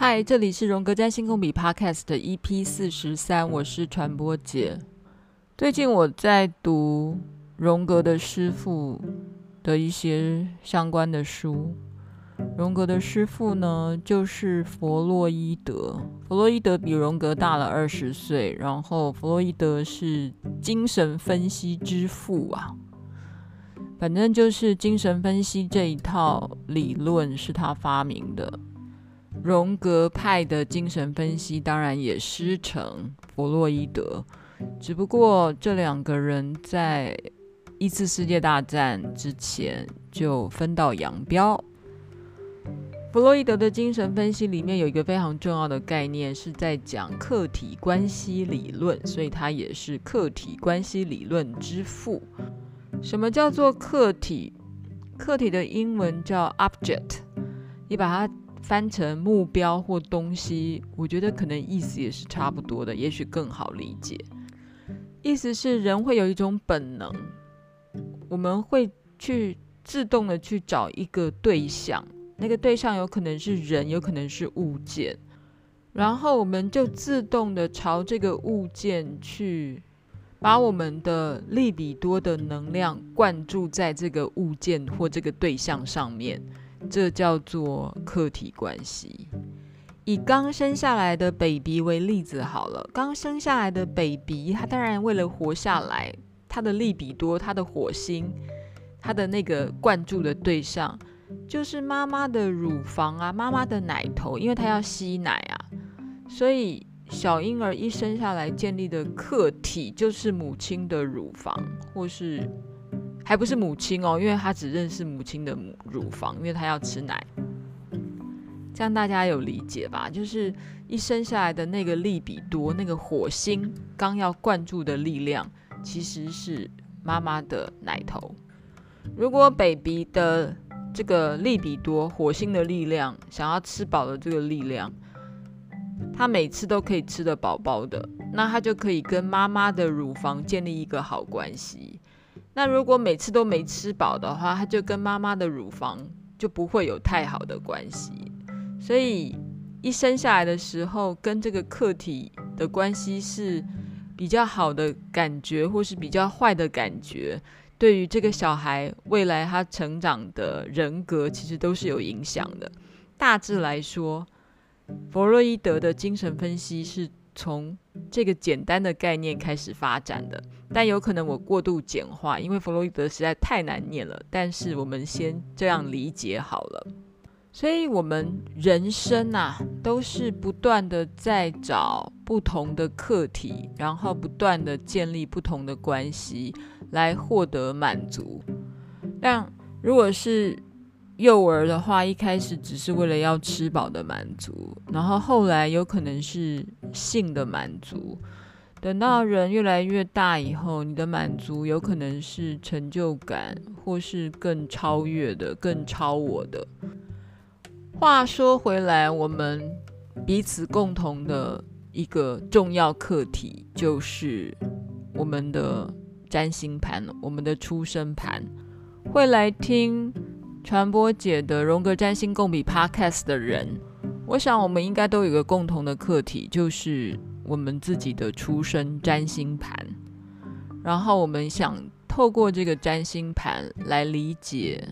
嗨，这里是荣格占星共笔 Podcast 的 EP 四十三，我是传播姐。最近我在读荣格的师父的一些相关的书。荣格的师父呢，就是弗洛伊德。弗洛伊德比荣格大了二十岁，然后弗洛伊德是精神分析之父啊。反正就是精神分析这一套理论是他发明的。荣格派的精神分析当然也师承弗洛伊德，只不过这两个人在一次世界大战之前就分道扬镳。弗洛伊德的精神分析里面有一个非常重要的概念，是在讲客体关系理论，所以他也是客体关系理论之父。什么叫做客体？客体的英文叫 object，你把它。翻成目标或东西，我觉得可能意思也是差不多的，也许更好理解。意思是人会有一种本能，我们会去自动的去找一个对象，那个对象有可能是人，有可能是物件，然后我们就自动的朝这个物件去，把我们的利比多的能量灌注在这个物件或这个对象上面。这叫做客体关系。以刚生下来的 baby 为例子好了，刚生下来的 baby，他当然为了活下来，他的利比多，他的火星，他的那个灌注的对象，就是妈妈的乳房啊，妈妈的奶头，因为他要吸奶啊，所以小婴儿一生下来建立的客体就是母亲的乳房，或是。还不是母亲哦，因为他只认识母亲的乳房，因为他要吃奶。这样大家有理解吧？就是一生下来的那个利比多，那个火星刚要灌注的力量，其实是妈妈的奶头。如果 baby 的这个利比多，火星的力量，想要吃饱的这个力量，他每次都可以吃得饱饱的，那他就可以跟妈妈的乳房建立一个好关系。那如果每次都没吃饱的话，他就跟妈妈的乳房就不会有太好的关系。所以一生下来的时候，跟这个客体的关系是比较好的感觉，或是比较坏的感觉，对于这个小孩未来他成长的人格，其实都是有影响的。大致来说，弗洛伊德的精神分析是从这个简单的概念开始发展的，但有可能我过度简化，因为弗洛伊德实在太难念了。但是我们先这样理解好了。所以，我们人生啊，都是不断的在找不同的客体，然后不断的建立不同的关系，来获得满足。但如果是幼儿的话，一开始只是为了要吃饱的满足，然后后来有可能是性的满足。等到人越来越大以后，你的满足有可能是成就感，或是更超越的、更超我的。话说回来，我们彼此共同的一个重要课题，就是我们的占星盘，我们的出生盘，会来听。传播姐的荣格占星共笔 Podcast 的人，我想我们应该都有一个共同的课题，就是我们自己的出生占星盘。然后我们想透过这个占星盘来理解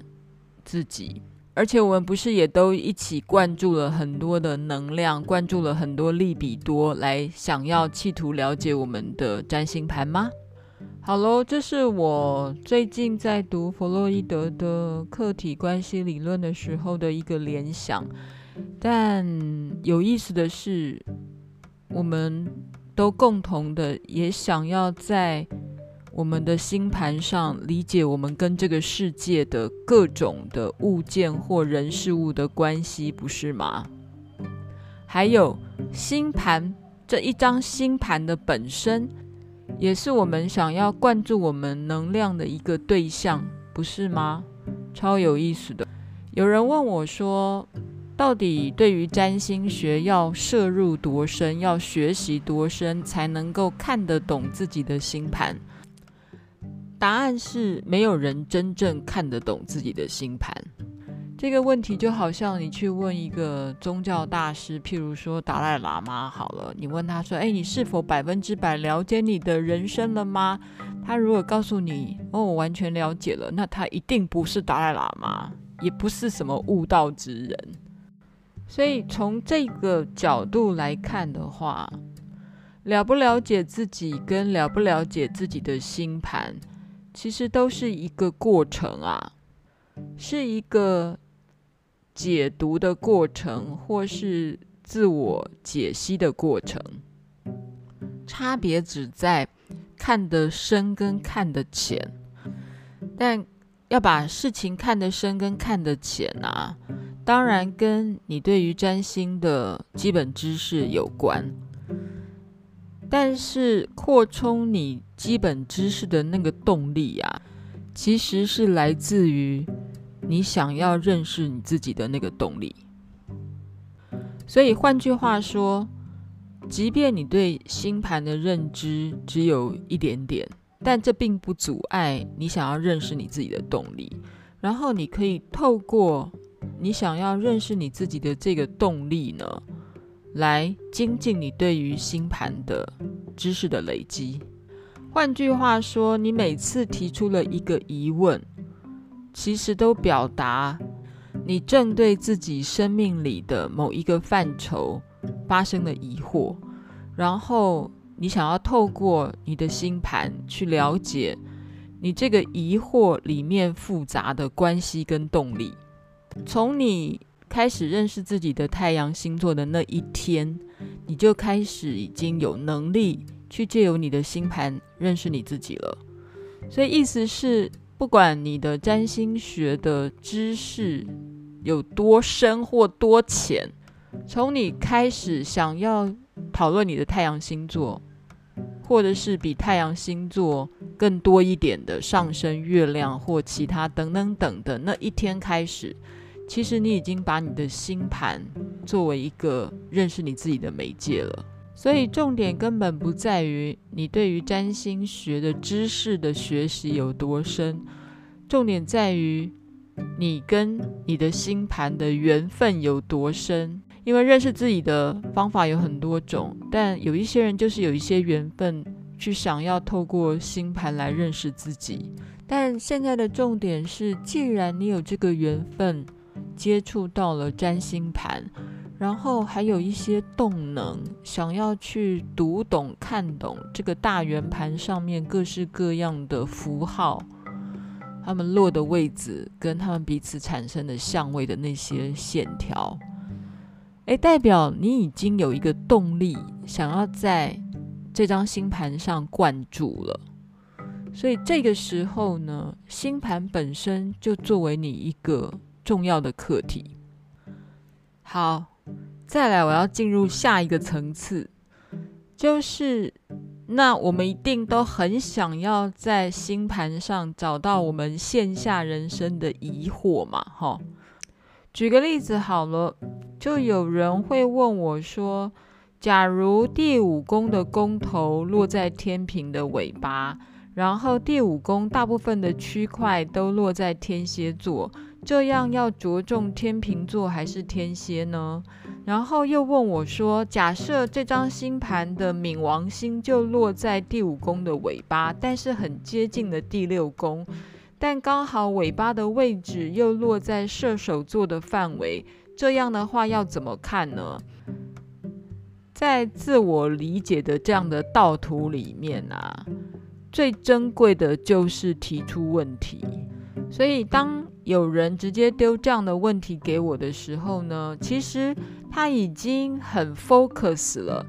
自己，而且我们不是也都一起灌注了很多的能量，灌注了很多利比多，来想要企图了解我们的占星盘吗？好喽，这是我最近在读弗洛伊德的客体关系理论的时候的一个联想。但有意思的是，我们都共同的也想要在我们的星盘上理解我们跟这个世界的各种的物件或人事物的关系，不是吗？还有星盘这一张星盘的本身。也是我们想要灌注我们能量的一个对象，不是吗？超有意思的。有人问我说，到底对于占星学要摄入多深，要学习多深才能够看得懂自己的星盘？答案是没有人真正看得懂自己的星盘。这个问题就好像你去问一个宗教大师，譬如说达赖喇嘛好了，你问他说：“哎，你是否百分之百了解你的人生了吗？”他如果告诉你：“哦，我完全了解了”，那他一定不是达赖喇嘛，也不是什么悟道之人。所以从这个角度来看的话，了不了解自己跟了不了解自己的星盘，其实都是一个过程啊，是一个。解读的过程，或是自我解析的过程，差别只在看得深跟看得浅。但要把事情看得深跟看得浅啊，当然跟你对于占星的基本知识有关。但是扩充你基本知识的那个动力啊，其实是来自于。你想要认识你自己的那个动力，所以换句话说，即便你对星盘的认知只有一点点，但这并不阻碍你想要认识你自己的动力。然后你可以透过你想要认识你自己的这个动力呢，来精进你对于星盘的知识的累积。换句话说，你每次提出了一个疑问。其实都表达你正对自己生命里的某一个范畴发生的疑惑，然后你想要透过你的星盘去了解你这个疑惑里面复杂的关系跟动力。从你开始认识自己的太阳星座的那一天，你就开始已经有能力去借由你的星盘认识你自己了。所以意思是。不管你的占星学的知识有多深或多浅，从你开始想要讨论你的太阳星座，或者是比太阳星座更多一点的上升月亮或其他等等等的那一天开始，其实你已经把你的星盘作为一个认识你自己的媒介了。所以重点根本不在于你对于占星学的知识的学习有多深，重点在于你跟你的星盘的缘分有多深。因为认识自己的方法有很多种，但有一些人就是有一些缘分，去想要透过星盘来认识自己。但现在的重点是，既然你有这个缘分，接触到了占星盘。然后还有一些动能，想要去读懂、看懂这个大圆盘上面各式各样的符号，他们落的位置跟他们彼此产生的相位的那些线条，诶，代表你已经有一个动力，想要在这张星盘上灌注了。所以这个时候呢，星盘本身就作为你一个重要的课题。好。再来，我要进入下一个层次，就是那我们一定都很想要在星盘上找到我们线下人生的疑惑嘛，哈。举个例子好了，就有人会问我说，假如第五宫的宫头落在天秤的尾巴，然后第五宫大部分的区块都落在天蝎座。这样要着重天秤座还是天蝎呢？然后又问我说：“假设这张星盘的冥王星就落在第五宫的尾巴，但是很接近的第六宫，但刚好尾巴的位置又落在射手座的范围，这样的话要怎么看呢？”在自我理解的这样的道图里面啊，最珍贵的就是提出问题。所以当有人直接丢这样的问题给我的时候呢，其实他已经很 focus 了，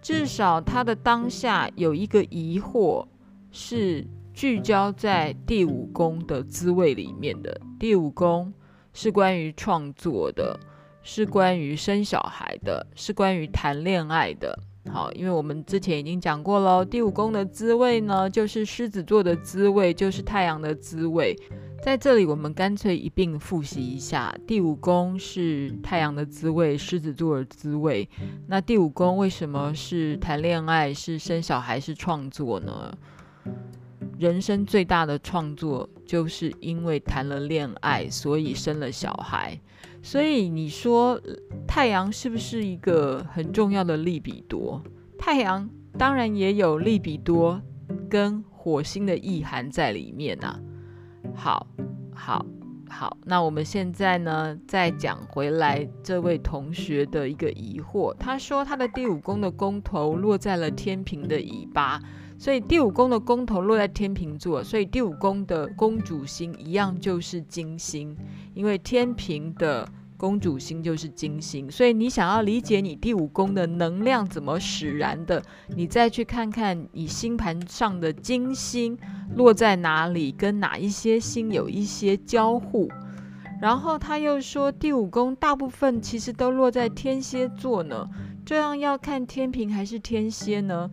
至少他的当下有一个疑惑是聚焦在第五宫的滋味里面的。第五宫是关于创作的，是关于生小孩的，是关于谈恋爱的。好，因为我们之前已经讲过了，第五宫的滋味呢，就是狮子座的滋味，就是太阳的滋味。在这里，我们干脆一并复习一下：第五宫是太阳的滋味，狮子座的滋味。那第五宫为什么是谈恋爱、是生小孩、是创作呢？人生最大的创作，就是因为谈了恋爱，所以生了小孩。所以你说太阳是不是一个很重要的利比多？太阳当然也有利比多跟火星的意涵在里面啊。好，好。好，那我们现在呢，再讲回来这位同学的一个疑惑。他说他的第五宫的宫头落在了天平的尾巴，所以第五宫的宫头落在天平座，所以第五宫的宫主星一样就是金星，因为天平的宫主星就是金星，所以你想要理解你第五宫的能量怎么使然的，你再去看看你星盘上的金星。落在哪里，跟哪一些星有一些交互，然后他又说第五宫大部分其实都落在天蝎座呢，这样要看天平还是天蝎呢？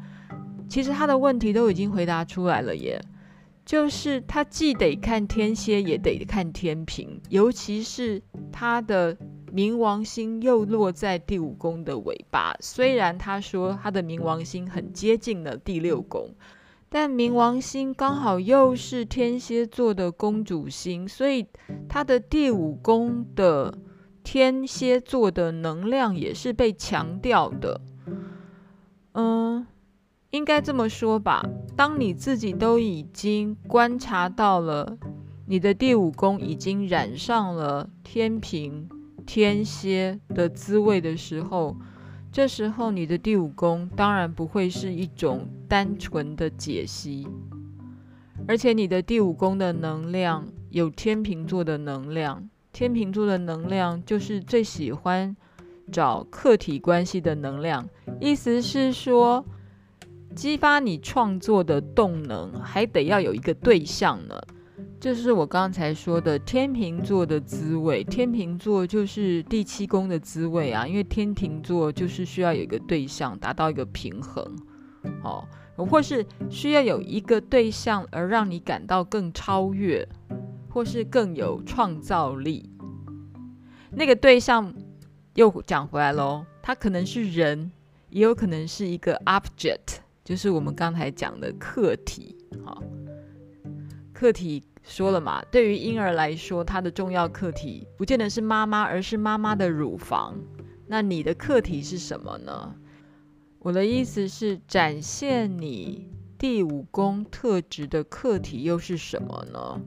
其实他的问题都已经回答出来了耶，就是他既得看天蝎，也得看天秤，尤其是他的冥王星又落在第五宫的尾巴，虽然他说他的冥王星很接近了第六宫。但冥王星刚好又是天蝎座的公主星，所以他的第五宫的天蝎座的能量也是被强调的。嗯，应该这么说吧。当你自己都已经观察到了你的第五宫已经染上了天秤、天蝎的滋味的时候。这时候，你的第五宫当然不会是一种单纯的解析，而且你的第五宫的能量有天秤座的能量，天秤座的能量就是最喜欢找客体关系的能量，意思是说，激发你创作的动能还得要有一个对象呢。就是我刚才说的天秤座的滋味，天秤座就是第七宫的滋味啊，因为天秤座就是需要有一个对象，达到一个平衡，哦，或是需要有一个对象而让你感到更超越，或是更有创造力。那个对象又讲回来喽，它可能是人，也有可能是一个 object，就是我们刚才讲的课题，好，课题。说了嘛，对于婴儿来说，它的重要课题不见得是妈妈，而是妈妈的乳房。那你的课题是什么呢？我的意思是，展现你第五宫特质的课题又是什么呢？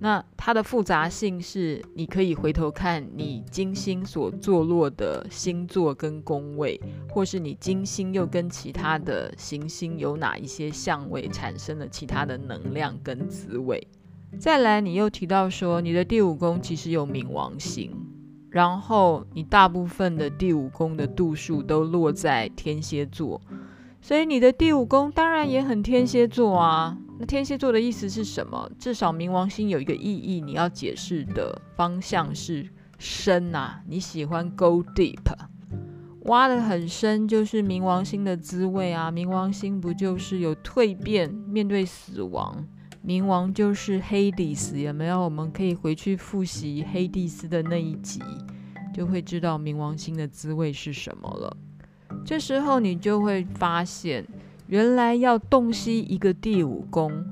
那它的复杂性是，你可以回头看你金星所坐落的星座跟宫位，或是你金星又跟其他的行星有哪一些相位，产生了其他的能量跟滋味。再来，你又提到说你的第五宫其实有冥王星，然后你大部分的第五宫的度数都落在天蝎座，所以你的第五宫当然也很天蝎座啊。那天蝎座的意思是什么？至少冥王星有一个意义，你要解释的方向是深啊。你喜欢 go deep，挖得很深，就是冥王星的滋味啊。冥王星不就是有蜕变，面对死亡？冥王就是黑帝斯，有没有？我们可以回去复习黑帝斯的那一集，就会知道冥王星的滋味是什么了。这时候你就会发现，原来要洞悉一个第五宫，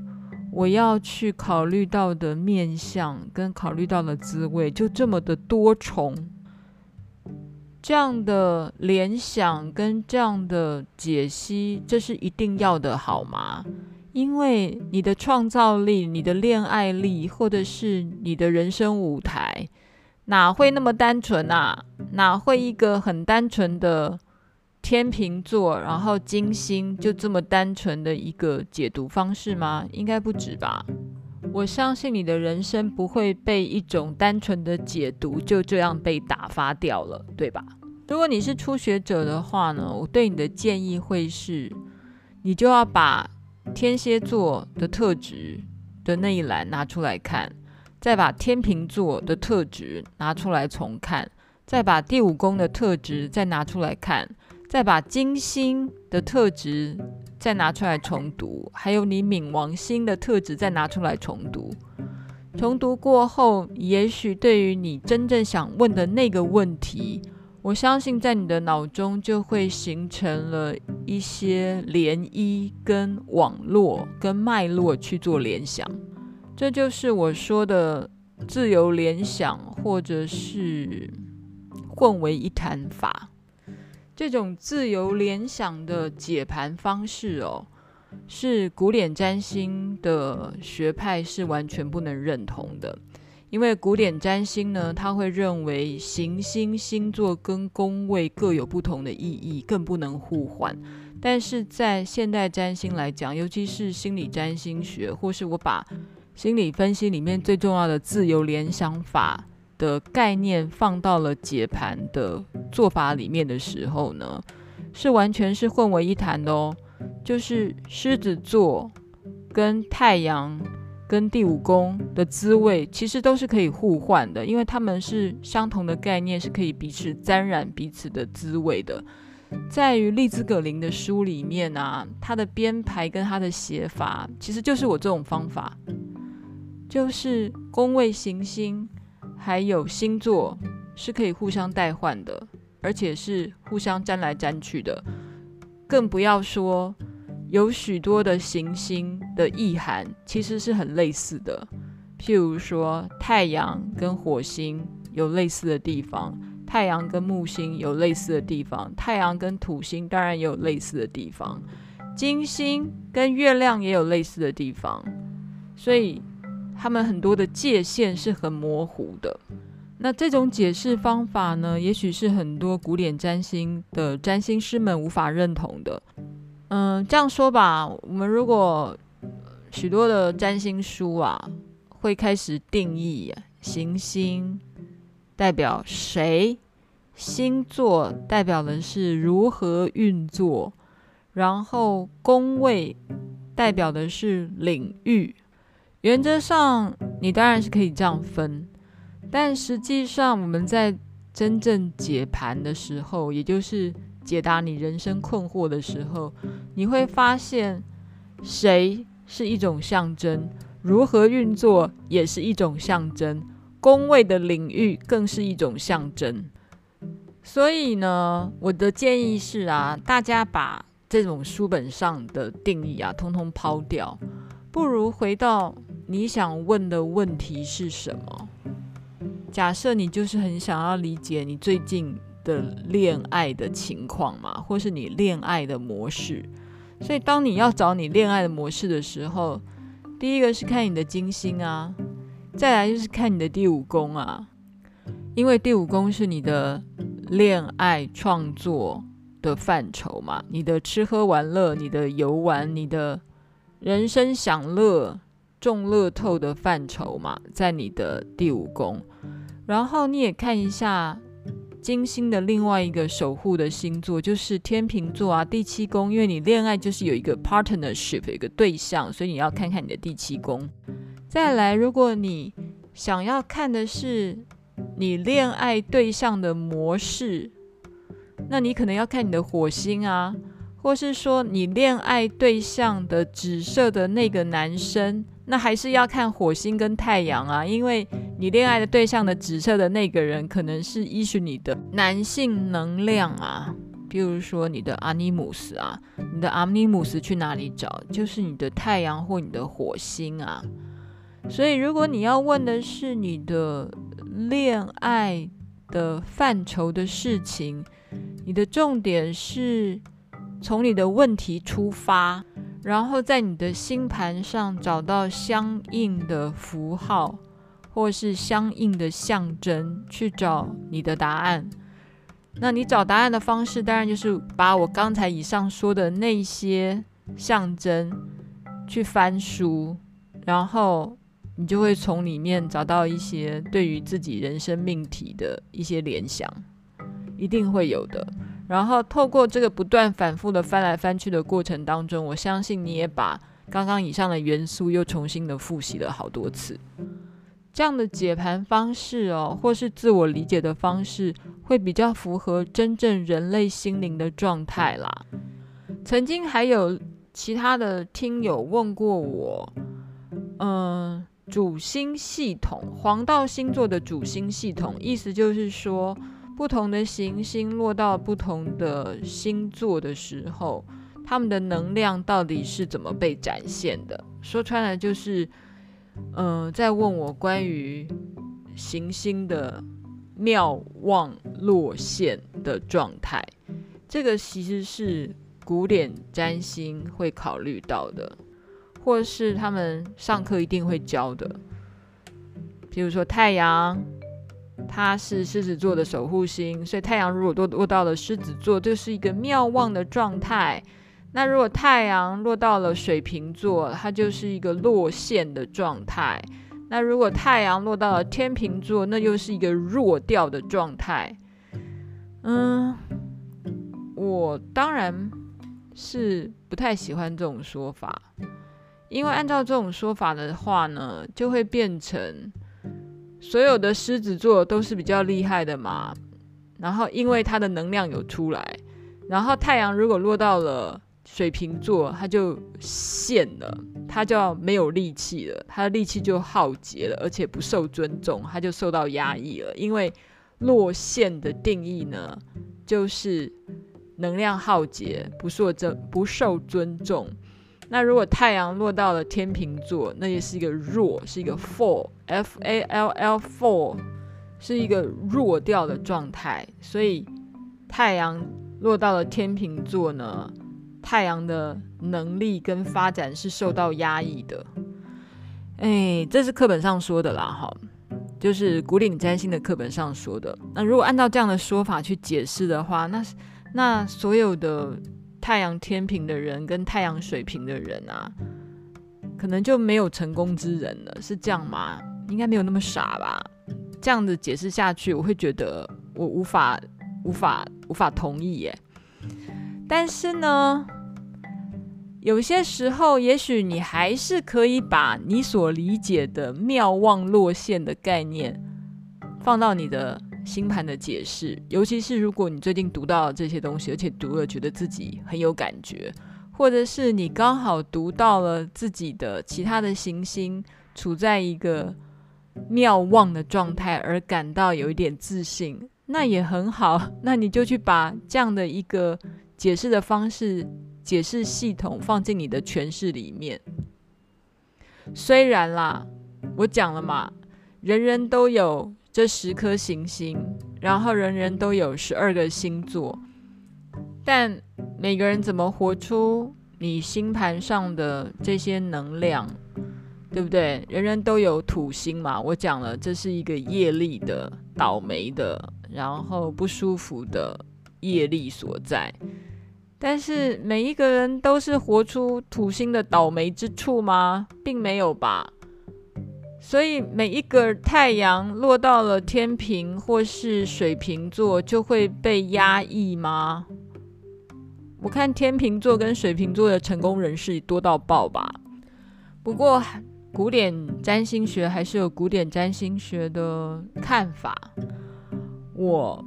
我要去考虑到的面向跟考虑到的滋味就这么的多重。这样的联想跟这样的解析，这是一定要的，好吗？因为你的创造力、你的恋爱力，或者是你的人生舞台，哪会那么单纯啊？哪会一个很单纯的天秤座，然后金星就这么单纯的一个解读方式吗？应该不止吧。我相信你的人生不会被一种单纯的解读就这样被打发掉了，对吧？如果你是初学者的话呢，我对你的建议会是，你就要把。天蝎座的特质的那一栏拿出来看，再把天秤座的特质拿出来重看，再把第五宫的特质再拿出来看，再把金星的特质再拿出来重读，还有你冥王星的特质再拿出来重读。重读过后，也许对于你真正想问的那个问题，我相信在你的脑中就会形成了一些涟漪、跟网络、跟脉络去做联想。这就是我说的自由联想，或者是混为一谈法。这种自由联想的解盘方式哦，是古典占星的学派是完全不能认同的。因为古典占星呢，他会认为行星、星座跟宫位各有不同的意义，更不能互换。但是在现代占星来讲，尤其是心理占星学，或是我把心理分析里面最重要的自由联想法的概念放到了解盘的做法里面的时候呢，是完全是混为一谈的哦。就是狮子座跟太阳。跟第五宫的滋味其实都是可以互换的，因为他们是相同的概念，是可以彼此沾染彼此的滋味的。在于利兹葛林的书里面啊，他的编排跟他的写法，其实就是我这种方法，就是宫位行星还有星座是可以互相代换的，而且是互相沾来沾去的，更不要说。有许多的行星的意涵其实是很类似的，譬如说太阳跟火星有类似的地方，太阳跟木星有类似的地方，太阳跟土星当然也有类似的地方，金星跟月亮也有类似的地方，所以他们很多的界限是很模糊的。那这种解释方法呢，也许是很多古典占星的占星师们无法认同的。嗯，这样说吧，我们如果许多的占星书啊，会开始定义行星代表谁，星座代表的是如何运作，然后宫位代表的是领域。原则上，你当然是可以这样分，但实际上我们在真正解盘的时候，也就是解答你人生困惑的时候，你会发现，谁是一种象征，如何运作也是一种象征，宫位的领域更是一种象征。所以呢，我的建议是啊，大家把这种书本上的定义啊，通通抛掉，不如回到你想问的问题是什么。假设你就是很想要理解你最近。的恋爱的情况嘛，或是你恋爱的模式。所以，当你要找你恋爱的模式的时候，第一个是看你的金星啊，再来就是看你的第五宫啊，因为第五宫是你的恋爱创作的范畴嘛，你的吃喝玩乐、你的游玩、你的人生享乐、中乐透的范畴嘛，在你的第五宫。然后你也看一下。金星的另外一个守护的星座就是天秤座啊，第七宫，因为你恋爱就是有一个 partnership，有一个对象，所以你要看看你的第七宫。再来，如果你想要看的是你恋爱对象的模式，那你可能要看你的火星啊，或是说你恋爱对象的紫色的那个男生。那还是要看火星跟太阳啊，因为你恋爱的对象的指涉的那个人，可能是依循你的男性能量啊，比如说你的阿尼姆斯啊，你的阿尼姆斯去哪里找？就是你的太阳或你的火星啊。所以，如果你要问的是你的恋爱的范畴的事情，你的重点是从你的问题出发。然后在你的星盘上找到相应的符号，或是相应的象征，去找你的答案。那你找答案的方式，当然就是把我刚才以上说的那些象征去翻书，然后你就会从里面找到一些对于自己人生命题的一些联想，一定会有的。然后透过这个不断反复的翻来翻去的过程当中，我相信你也把刚刚以上的元素又重新的复习了好多次。这样的解盘方式哦，或是自我理解的方式，会比较符合真正人类心灵的状态啦。曾经还有其他的听友问过我，嗯，主星系统，黄道星座的主星系统，意思就是说。不同的行星落到不同的星座的时候，他们的能量到底是怎么被展现的？说穿了就是，嗯、在问我关于行星的妙望落陷的状态。这个其实是古典占星会考虑到的，或是他们上课一定会教的。比如说太阳，它是狮子座的守护星，所以太阳如果落落到了狮子座，就是一个妙旺的状态。那如果太阳落到了水瓶座，它就是一个落陷的状态。那如果太阳落到了天秤座，那又是一个弱掉的状态。嗯。我当然是不太喜欢这种说法，因为按照这种说法的话呢，就会变成所有的狮子座都是比较厉害的嘛。然后因为它的能量有出来，然后太阳如果落到了水瓶座，它就陷了，它就要没有力气了，它的力气就耗竭了，而且不受尊重，它就受到压抑了。因为落陷的定义呢，就是。能量耗竭，不受尊不受尊重。那如果太阳落到了天秤座，那也是一个弱，是一个 fall，f a l l fall，是一个弱掉的状态。所以太阳落到了天秤座呢，太阳的能力跟发展是受到压抑的。哎，这是课本上说的啦，哈，就是古典占星的课本上说的。那如果按照这样的说法去解释的话，那那所有的太阳天平的人跟太阳水瓶的人啊，可能就没有成功之人了，是这样吗？应该没有那么傻吧？这样子解释下去，我会觉得我无法、无法、无法同意耶。但是呢，有些时候，也许你还是可以把你所理解的妙望落线的概念放到你的。星盘的解释，尤其是如果你最近读到这些东西，而且读了觉得自己很有感觉，或者是你刚好读到了自己的其他的行星处在一个妙旺的状态，而感到有一点自信，那也很好。那你就去把这样的一个解释的方式、解释系统放进你的诠释里面。虽然啦，我讲了嘛，人人都有。这十颗行星，然后人人都有十二个星座，但每个人怎么活出你星盘上的这些能量，对不对？人人都有土星嘛，我讲了，这是一个业力的、倒霉的，然后不舒服的业力所在。但是每一个人都是活出土星的倒霉之处吗？并没有吧。所以每一个太阳落到了天秤或是水瓶座，就会被压抑吗？我看天秤座跟水瓶座的成功人士多到爆吧。不过古典占星学还是有古典占星学的看法，我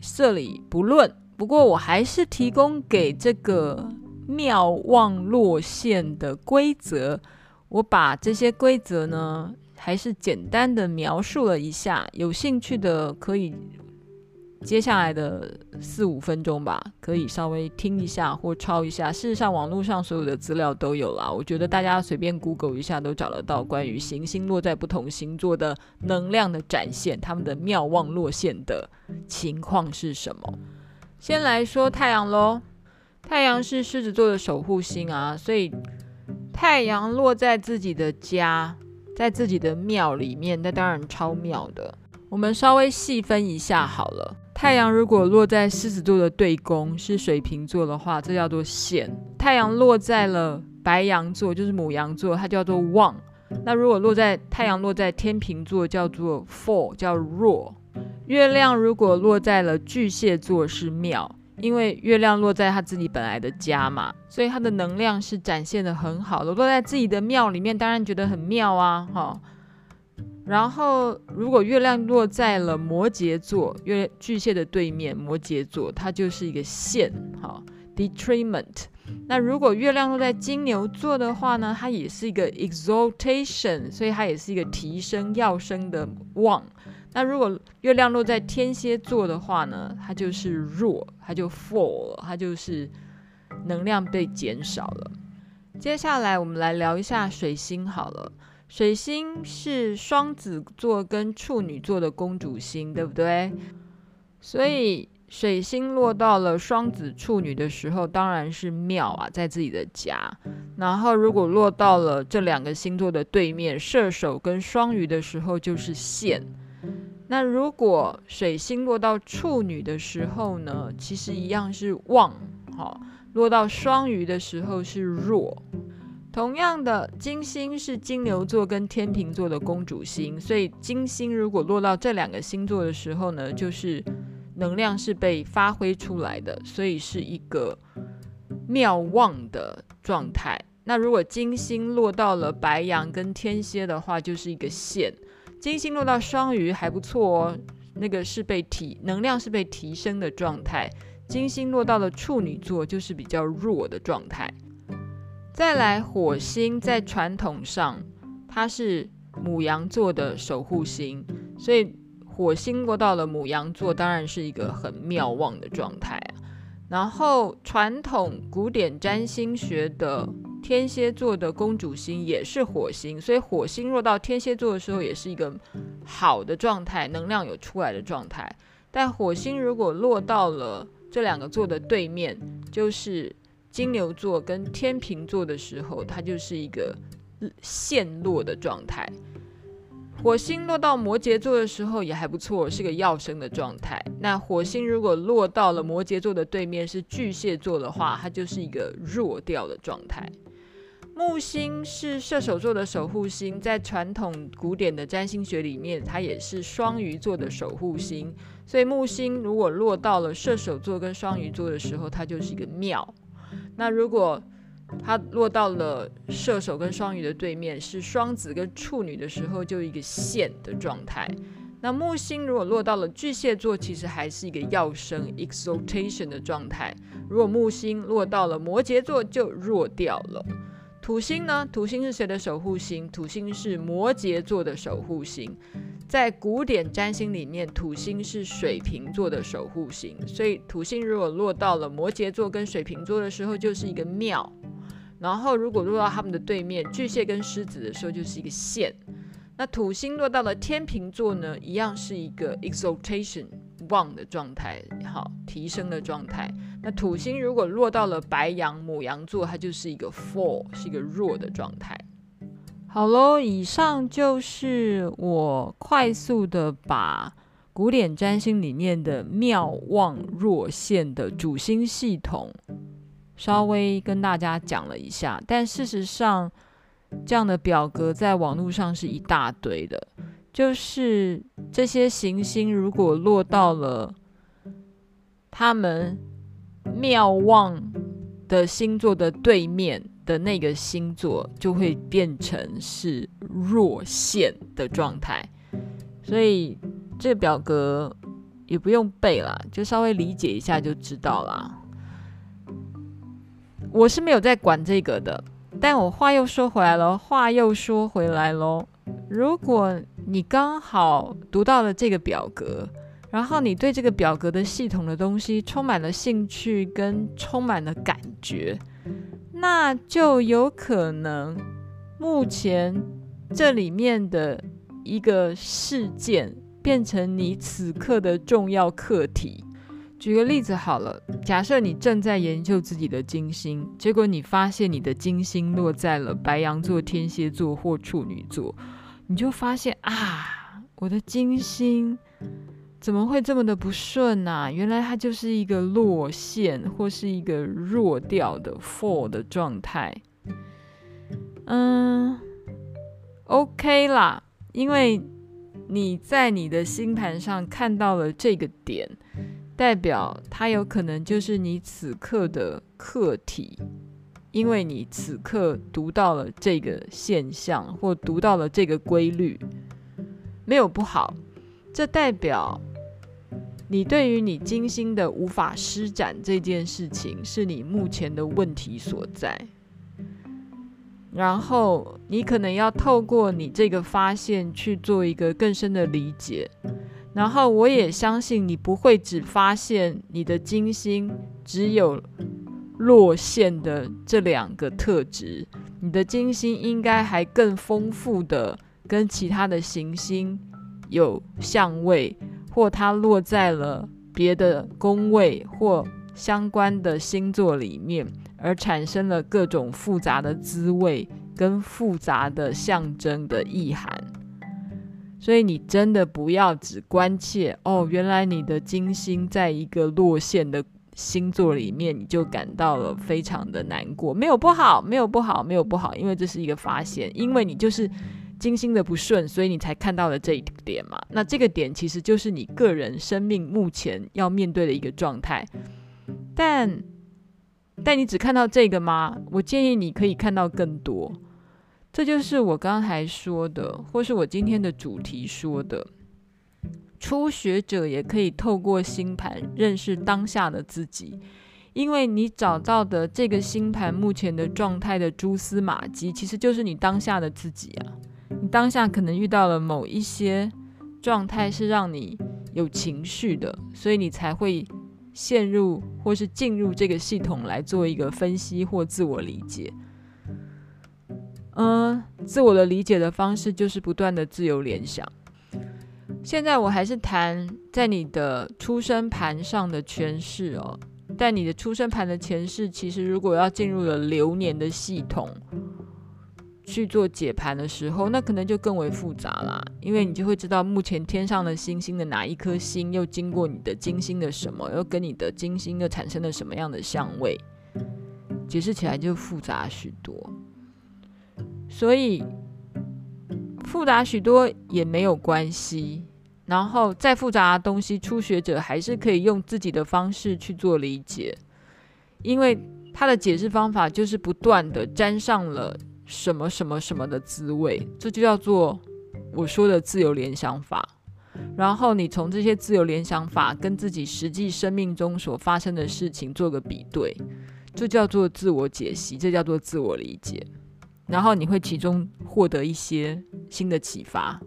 这里不论。不过我还是提供给这个妙望落线的规则，我把这些规则呢。还是简单的描述了一下，有兴趣的可以接下来的四五分钟吧，可以稍微听一下或抄一下。事实上，网络上所有的资料都有啦，我觉得大家随便 Google 一下都找得到关于行星落在不同星座的能量的展现，他们的妙望落线的情况是什么。先来说太阳喽，太阳是狮子座的守护星啊，所以太阳落在自己的家。在自己的庙里面，那当然超妙的。我们稍微细分一下好了。太阳如果落在狮子座的对宫，是水瓶座的话，这叫做陷；太阳落在了白羊座，就是母羊座，它叫做旺。那如果落在太阳落在天秤座，叫做 fall，叫弱。月亮如果落在了巨蟹座，是庙。因为月亮落在他自己本来的家嘛，所以他的能量是展现的很好的。落在自己的庙里面，当然觉得很妙啊，哈。然后，如果月亮落在了摩羯座，月巨蟹的对面摩羯座，它就是一个陷，哈，detriment。那如果月亮落在金牛座的话呢，它也是一个 exaltation，所以它也是一个提升、要升的旺。那如果月亮落在天蝎座的话呢，它就是弱，它就 fall，它就是能量被减少了。接下来我们来聊一下水星好了。水星是双子座跟处女座的公主星，对不对？所以水星落到了双子、处女的时候，当然是妙啊，在自己的家。然后如果落到了这两个星座的对面，射手跟双鱼的时候，就是线。那如果水星落到处女的时候呢，其实一样是旺，好，落到双鱼的时候是弱。同样的，金星是金牛座跟天秤座的公主星，所以金星如果落到这两个星座的时候呢，就是能量是被发挥出来的，所以是一个妙旺的状态。那如果金星落到了白羊跟天蝎的话，就是一个线。金星落到双鱼还不错哦，那个是被提能量是被提升的状态。金星落到了处女座，就是比较弱的状态。再来，火星在传统上，它是母羊座的守护星，所以火星落到了母羊座，当然是一个很妙旺的状态啊。然后，传统古典占星学的天蝎座的公主星也是火星，所以火星落到天蝎座的时候，也是一个好的状态，能量有出来的状态。但火星如果落到了这两个座的对面，就是。金牛座跟天秤座的时候，它就是一个陷落的状态。火星落到摩羯座的时候也还不错，是个要生的状态。那火星如果落到了摩羯座的对面是巨蟹座的话，它就是一个弱掉的状态。木星是射手座的守护星，在传统古典的占星学里面，它也是双鱼座的守护星。所以木星如果落到了射手座跟双鱼座的时候，它就是一个庙。那如果它落到了射手跟双鱼的对面，是双子跟处女的时候，就一个线的状态。那木星如果落到了巨蟹座，其实还是一个要生 exaltation 的状态。如果木星落到了摩羯座，就弱掉了。土星呢？土星是谁的守护星？土星是摩羯座的守护星。在古典占星里面，土星是水瓶座的守护星，所以土星如果落到了摩羯座跟水瓶座的时候，就是一个庙；然后如果落到他们的对面，巨蟹跟狮子的时候，就是一个线。那土星落到了天秤座呢，一样是一个 exaltation 旺的状态，好，提升的状态。那土星如果落到了白羊、母羊座，它就是一个 fall，是一个弱的状态。好喽，以上就是我快速的把古典占星里面的妙望弱陷的主星系统稍微跟大家讲了一下。但事实上，这样的表格在网络上是一大堆的，就是这些行星如果落到了他们妙望的星座的对面。的那个星座就会变成是弱线的状态，所以这个表格也不用背啦，就稍微理解一下就知道啦。我是没有在管这个的，但我话又说回来了，话又说回来喽。如果你刚好读到了这个表格，然后你对这个表格的系统的东西充满了兴趣跟充满了感觉。那就有可能，目前这里面的一个事件变成你此刻的重要课题。举个例子好了，假设你正在研究自己的金星，结果你发现你的金星落在了白羊座、天蝎座或处女座，你就发现啊，我的金星。怎么会这么的不顺呢、原来它就是一个落线或是一个弱掉的 fall 的状态。嗯，OK 啦，因为你在你的星盘上看到了这个点，代表它有可能就是你此刻的课题，因为你此刻读到了这个现象或读到了这个规律，没有不好。这代表你对于你金星的无法施展这件事情是你目前的问题所在，然后你可能要透过你这个发现去做一个更深的理解，然后我也相信你不会只发现你的金星只有落线的这两个特质，你的金星应该还更丰富的跟其他的行星有相位，或它落在了别的宫位或相关的星座里面，而产生了各种复杂的滋味跟复杂的象征的意涵。所以你真的不要只关切哦，原来你的金星在一个落陷的。星座里面，你就感到了非常的难过。没有不好，没有不好，没有不好，因为这是一个发现，因为你就是金星的不顺，所以你才看到了这一点嘛。那这个点其实就是你个人生命目前要面对的一个状态。但，但你只看到这个吗？我建议你可以看到更多。这就是我刚才说的，或是我今天的主题说的。初学者也可以透过星盘认识当下的自己，因为你找到的这个星盘目前的状态的蛛丝马迹，其实就是你当下的自己啊。你当下可能遇到了某一些状态是让你有情绪的，所以你才会陷入或是进入这个系统来做一个分析或自我理解。嗯，自我的理解的方式就是不断的自由联想。现在我还是谈在你的出生盘上的诠释哦，但你的出生盘的前世，其实如果要进入了流年的系统去做解盘的时候，那可能就更为复杂啦，因为你就会知道目前天上的星星的哪一颗星又经过你的金星的什么，又跟你的金星又产生了什么样的相位，解释起来就复杂许多，所以。复杂许多也没有关系，然后再复杂的东西，初学者还是可以用自己的方式去做理解，因为他的解释方法就是不断的沾上了什么什么什么的滋味，这就叫做我说的自由联想法。然后你从这些自由联想法跟自己实际生命中所发生的事情做个比对，这叫做自我解析，这叫做自我理解。然后你会其中获得一些新的启发，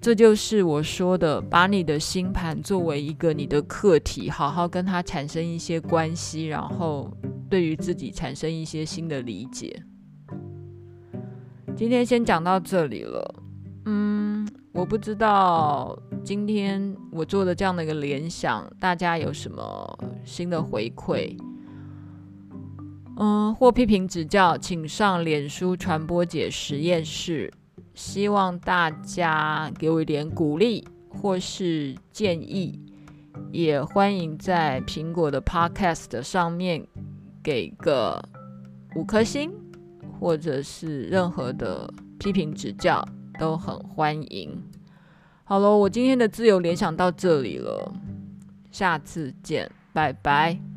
这就是我说的，把你的星盘作为一个你的课题，好好跟它产生一些关系，然后对于自己产生一些新的理解。今天先讲到这里了，嗯，我不知道今天我做的这样的一个联想，大家有什么新的回馈？嗯，或批评指教，请上脸书传播姐实验室。希望大家给我一点鼓励或是建议，也欢迎在苹果的 Podcast 上面给个五颗星，或者是任何的批评指教都很欢迎。好了，我今天的自由联想到这里了，下次见，拜拜。